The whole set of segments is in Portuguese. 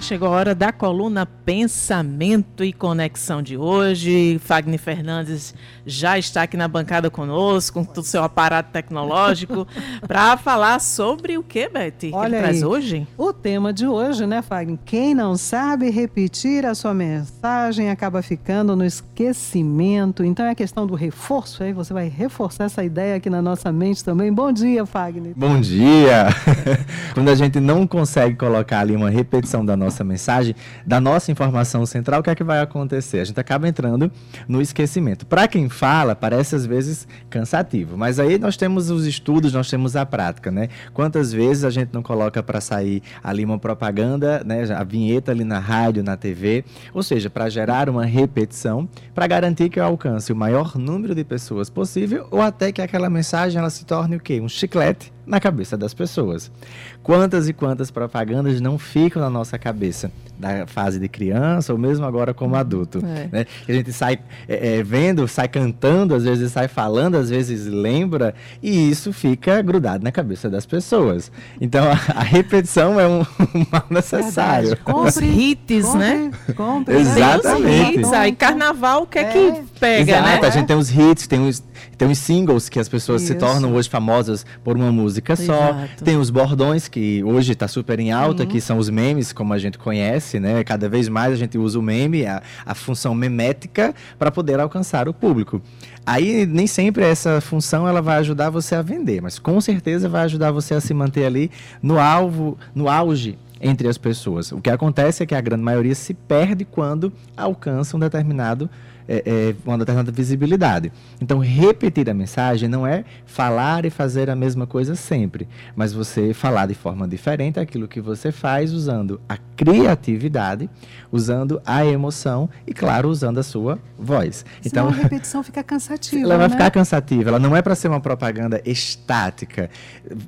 Chegou a hora da coluna Pensamento e Conexão de hoje. Fagner Fernandes já está aqui na bancada conosco, com todo o seu aparato tecnológico, para falar sobre o que, Betty? Olha que ele traz hoje? O tema de hoje, né, Fagner? Quem não sabe repetir a sua mensagem acaba ficando no esquecimento. Então é a questão do reforço, aí você vai reforçar essa ideia aqui na nossa mente também. Bom dia, Fagner. Bom dia! Quando a gente não consegue colocar ali uma repetição da nossa nossa mensagem, da nossa informação central, o que é que vai acontecer? A gente acaba entrando no esquecimento. Para quem fala, parece às vezes cansativo, mas aí nós temos os estudos, nós temos a prática, né? Quantas vezes a gente não coloca para sair ali uma propaganda, né? A vinheta ali na rádio, na TV, ou seja, para gerar uma repetição, para garantir que eu alcance o maior número de pessoas possível, ou até que aquela mensagem ela se torne o quê? Um chiclete na cabeça das pessoas. Quantas e quantas propagandas não ficam na nossa cabeça? da fase de criança ou mesmo agora como adulto. É. Né? A gente sai é, é, vendo, sai cantando, às vezes sai falando, às vezes lembra, e isso fica grudado na cabeça das pessoas. Então a, a repetição é um, um mal necessário. Compre, Os hits, compre, né? Compre, Exatamente. Hits. Aí carnaval, o que é, que pega, Exato, né? A gente tem os hits, tem os, tem os singles que as pessoas isso. se tornam hoje famosas por uma música só. Exato. Tem os bordões, que hoje está super em alta, uhum. que são os memes, como a gente conhece né? Cada vez mais a gente usa o meme, a, a função memética, para poder alcançar o público. Aí nem sempre essa função ela vai ajudar você a vender, mas com certeza vai ajudar você a se manter ali no alvo, no auge entre as pessoas. O que acontece é que a grande maioria se perde quando alcança um determinado é, é, uma determinada visibilidade. Então, repetir a mensagem não é falar e fazer a mesma coisa sempre, mas você falar de forma diferente aquilo que você faz usando a criatividade, usando a emoção e, claro, usando a sua voz. Então, a repetição fica cansativa. Ela vai né? ficar cansativa, ela não é para ser uma propaganda estática.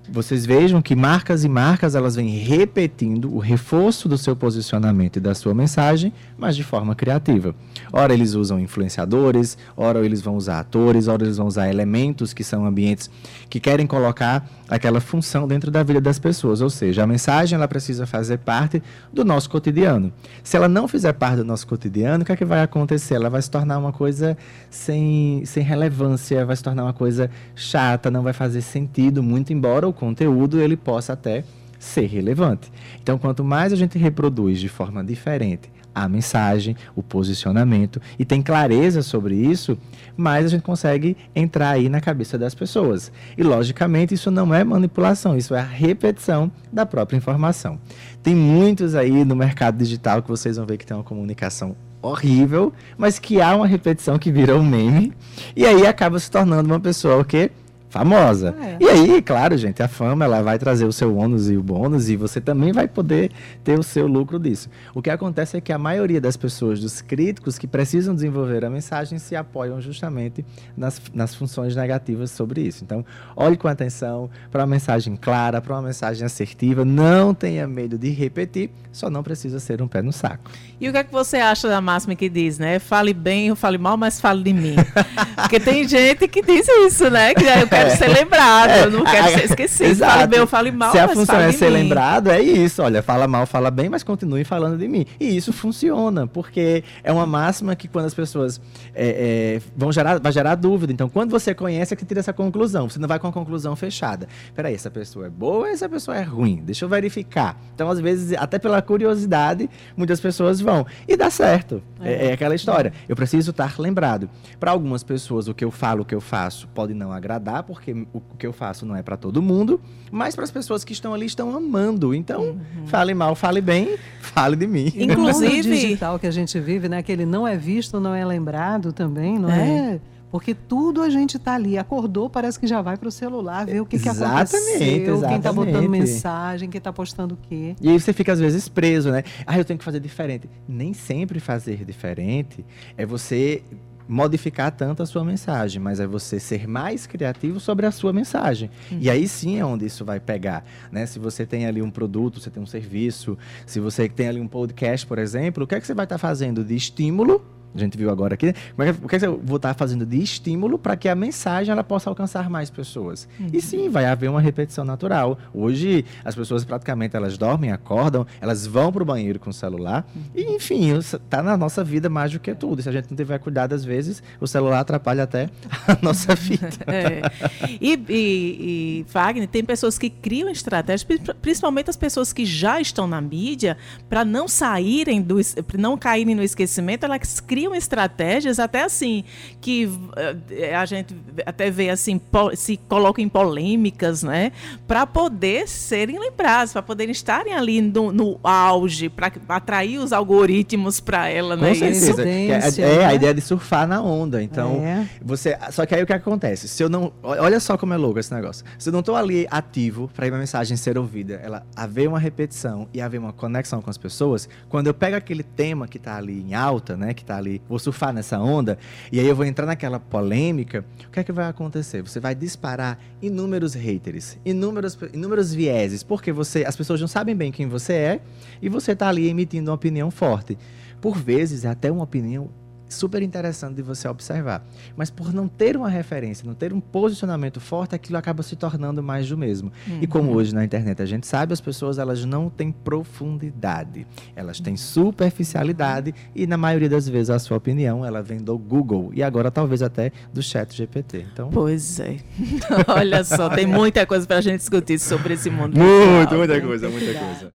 Vocês vejam que marcas e marcas elas vêm repetindo o reforço do seu posicionamento e da sua mensagem, mas de forma criativa. Ora, eles usam influenciadores, ora eles vão usar atores, ora eles vão usar elementos que são ambientes que querem colocar aquela função dentro da vida das pessoas. Ou seja, a mensagem ela precisa fazer parte do nosso cotidiano. Se ela não fizer parte do nosso cotidiano, o que é que vai acontecer? Ela vai se tornar uma coisa sem, sem relevância, vai se tornar uma coisa chata, não vai fazer sentido, muito embora o conteúdo ele possa até ser relevante. Então, quanto mais a gente reproduz de forma diferente a mensagem, o posicionamento e tem clareza sobre isso, mais a gente consegue entrar aí na cabeça das pessoas. E logicamente isso não é manipulação, isso é a repetição da própria informação. Tem muitos aí no mercado digital que vocês vão ver que tem uma comunicação horrível, mas que há uma repetição que vira um meme e aí acaba se tornando uma pessoa o quê? Famosa. É. E aí, claro, gente, a fama ela vai trazer o seu ônus e o bônus e você também vai poder ter o seu lucro disso. O que acontece é que a maioria das pessoas, dos críticos que precisam desenvolver a mensagem, se apoiam justamente nas, nas funções negativas sobre isso. Então, olhe com atenção para uma mensagem clara, para uma mensagem assertiva, não tenha medo de repetir, só não precisa ser um pé no saco. E o que é que você acha da máxima que diz, né? Fale bem ou fale mal, mas fale de mim. Porque tem gente que diz isso, né? Que eu quero ser lembrado, é. eu não quero ser esquecido. Exato. Fale bem ou fale mal, Se a função é ser mim. lembrado, é isso. Olha, fala mal, fala bem, mas continue falando de mim. E isso funciona, porque é uma máxima que quando as pessoas é, é, vão gerar, vai gerar dúvida. Então, quando você conhece, é que tira essa conclusão. Você não vai com a conclusão fechada. Peraí, essa pessoa é boa ou essa pessoa é ruim? Deixa eu verificar. Então, às vezes, até pela curiosidade, muitas pessoas vão. E dá certo. É, é, é aquela história. Eu preciso estar lembrado. Para algumas pessoas, o que eu falo, o que eu faço, pode não agradar, porque o que eu faço não é para todo mundo, mas para as pessoas que estão ali estão amando. Então, uhum. fale mal, fale bem, fale de mim. Inclusive, o digital que a gente vive, né, que ele não é visto, não é lembrado também, não é? é? Porque tudo a gente está ali. Acordou, parece que já vai para o celular, ver o que, que aconteceu, exatamente. quem está botando mensagem, quem está postando o quê. E aí você fica, às vezes, preso, né? Ah, eu tenho que fazer diferente. Nem sempre fazer diferente é você modificar tanto a sua mensagem, mas é você ser mais criativo sobre a sua mensagem. Uhum. E aí sim é onde isso vai pegar, né? Se você tem ali um produto, você tem um serviço, se você tem ali um podcast, por exemplo, o que é que você vai estar tá fazendo de estímulo a gente viu agora aqui. Como é que, o que, é que eu vou estar fazendo de estímulo para que a mensagem ela possa alcançar mais pessoas? Uhum. E sim, vai haver uma repetição natural. Hoje, as pessoas praticamente elas dormem, acordam, elas vão para o banheiro com o celular. Uhum. E, enfim, está na nossa vida mais do que tudo. Se a gente não tiver cuidado, às vezes, o celular atrapalha até a nossa vida. é. e, e, e, Wagner, tem pessoas que criam estratégias, principalmente as pessoas que já estão na mídia, para não saírem do. não caírem no esquecimento, elas criam criam estratégias até assim que eh, a gente até vê assim se colocam em polêmicas, né, para poder serem lembrados, para poderem estarem ali no, no auge, para atrair os algoritmos para ela, né? Com certeza. Isso? É, é, a né? ideia de surfar na onda. Então, é. você, só que aí o que acontece? Se eu não, olha só como é louco esse negócio. Se eu não estou ali ativo para a mensagem ser ouvida, ela haver uma repetição e haver uma conexão com as pessoas, quando eu pego aquele tema que está ali em alta, né, que está ali ali, vou surfar nessa onda, e aí eu vou entrar naquela polêmica, o que é que vai acontecer? Você vai disparar inúmeros haters, inúmeros, inúmeros vieses, porque você, as pessoas não sabem bem quem você é e você está ali emitindo uma opinião forte. Por vezes, até uma opinião super interessante de você observar. Mas por não ter uma referência, não ter um posicionamento forte, aquilo acaba se tornando mais do mesmo. Uhum. E como hoje na internet a gente sabe, as pessoas elas não têm profundidade. Elas têm superficialidade e na maioria das vezes a sua opinião ela vem do Google e agora talvez até do Chat GPT. Então, pois é. Olha só, tem muita coisa para a gente discutir sobre esse mundo. Muito, muita coisa, muita coisa.